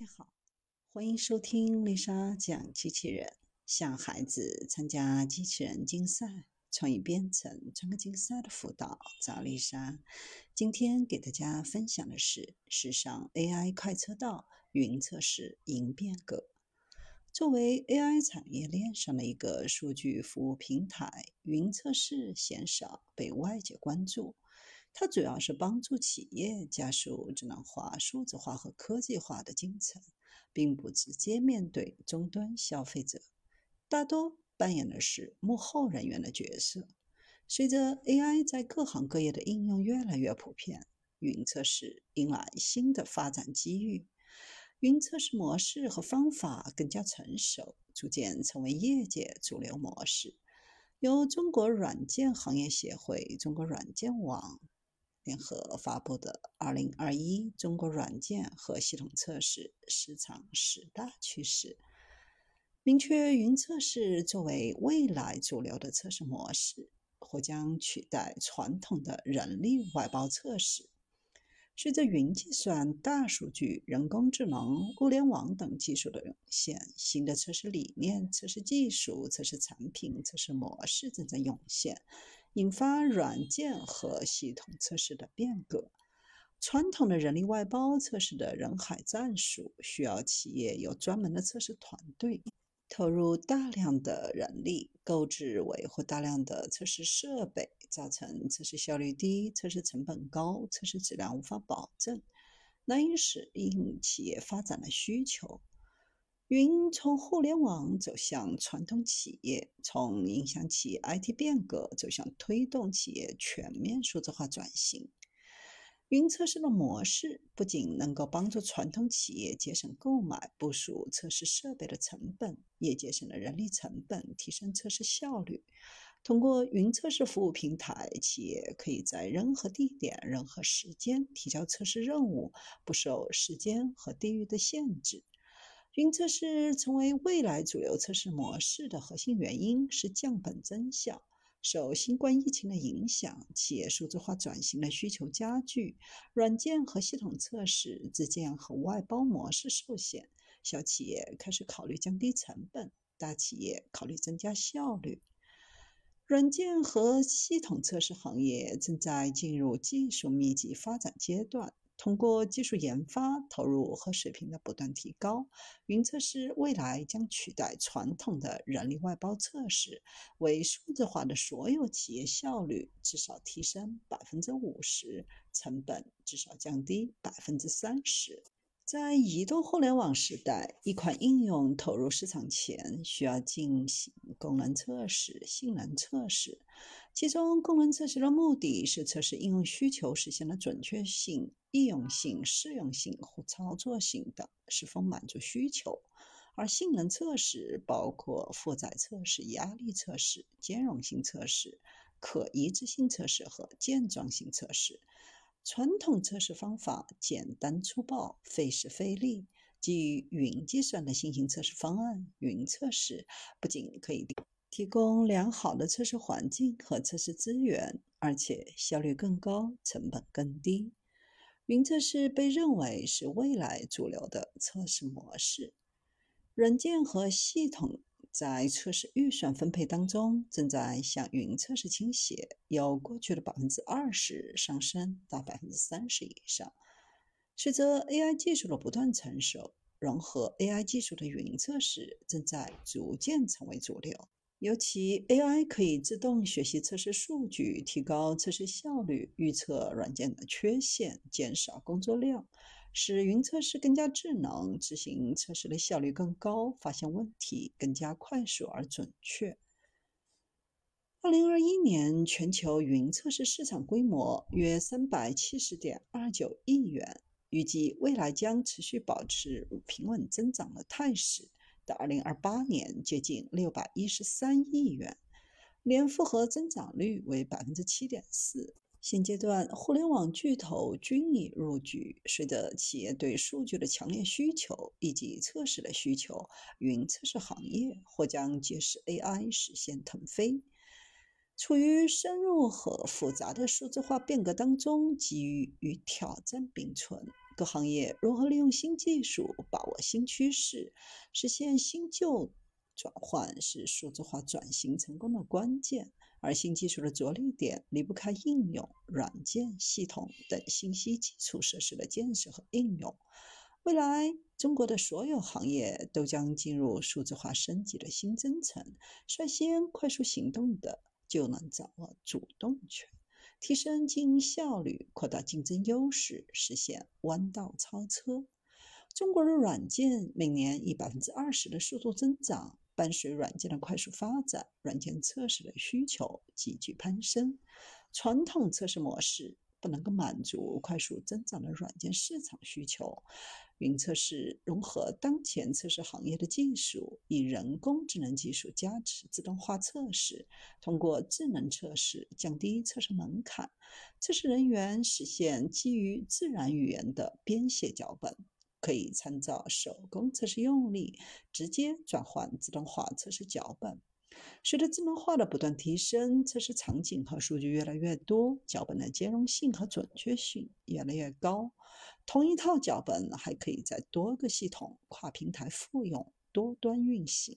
大家好，欢迎收听丽莎讲机器人。向孩子参加机器人竞赛、创意编程、创客竞赛的辅导，找丽莎。今天给大家分享的是时尚 AI 快车道云测试迎变革。作为 AI 产业链上的一个数据服务平台，云测试鲜少被外界关注。它主要是帮助企业加速智能化、数字化和科技化的进程，并不直接面对终端消费者，大多扮演的是幕后人员的角色。随着 AI 在各行各业的应用越来越普遍，云测试迎来新的发展机遇。云测试模式和方法更加成熟，逐渐成为业界主流模式。由中国软件行业协会、中国软件网。联合发布的《二零二一中国软件和系统测试市场十大趋势》，明确云测试作为未来主流的测试模式，或将取代传统的人力外包测试。随着云计算、大数据、人工智能、物联网等技术的涌现，新的测试理念、测试技术、测试产品、测试模式正在涌现。引发软件和系统测试的变革。传统的人力外包测试的人海战术，需要企业有专门的测试团队，投入大量的人力，购置维护大量的测试设备，造成测试效率低、测试成本高、测试质量无法保证，难以适应企业发展的需求。云从互联网走向传统企业，从影响企业 IT 变革走向推动企业全面数字化转型。云测试的模式不仅能够帮助传统企业节省购买、部署测试设备的成本，也节省了人力成本，提升测试效率。通过云测试服务平台，企业可以在任何地点、任何时间提交测试任务，不受时间和地域的限制。云测试成为未来主流测试模式的核心原因是降本增效。受新冠疫情的影响，企业数字化转型的需求加剧，软件和系统测试自建和外包模式受限，小企业开始考虑降低成本，大企业考虑增加效率。软件和系统测试行业正在进入技术密集发展阶段。通过技术研发投入和水平的不断提高，云测试未来将取代传统的人力外包测试，为数字化的所有企业效率至少提升百分之五十，成本至少降低百分之三十。在移动互联网时代，一款应用投入市场前，需要进行功能测试、性能测试。其中，功能测试的目的是测试应用需求实现的准确性、易用性、适用性和操作性等是否满足需求；而性能测试包括负载测试、压力测试、兼容性测试、可一致性测试和健壮性测试。传统测试方法简单粗暴、费时费力，基于云计算的新型测试方案——云测试，不仅可以。提供良好的测试环境和测试资源，而且效率更高，成本更低。云测试被认为是未来主流的测试模式。软件和系统在测试预算分配当中正在向云测试倾斜，由过去的百分之二十上升到百分之三十以上。随着 AI 技术的不断成熟，融合 AI 技术的云测试正在逐渐成为主流。尤其 AI 可以自动学习测试数据，提高测试效率，预测软件的缺陷，减少工作量，使云测试更加智能，执行测试的效率更高，发现问题更加快速而准确。二零二一年全球云测试市场规模约三百七十点二九亿元，预计未来将持续保持平稳增长的态势。到二零二八年，接近六百一十三亿元，年复合增长率为百分之七点四。现阶段，互联网巨头均已入局。随着企业对数据的强烈需求以及测试的需求，云测试行业或将借势 AI 实现腾飞。处于深入和复杂的数字化变革当中，机遇与挑战并存。各行业如何利用新技术，把握新趋势，实现新旧转换，是数字化转型成功的关键。而新技术的着力点离不开应用、软件、系统等信息基础设施的建设和应用。未来，中国的所有行业都将进入数字化升级的新征程。率先快速行动的，就能掌握主动权，提升经营效率，扩大竞争优势，实现弯道超车。中国的软件每年以百分之二十的速度增长。伴随软件的快速发展，软件测试的需求急剧攀升。传统测试模式不能够满足快速增长的软件市场需求。云测试融合当前测试行业的技术，以人工智能技术加持自动化测试，通过智能测试降低测试门槛，测试人员实现基于自然语言的编写脚本。可以参照手工测试用力，直接转换自动化测试脚本。随着智能化的不断提升，测试场景和数据越来越多，脚本的兼容性和准确性越来越高。同一套脚本还可以在多个系统、跨平台复用、多端运行。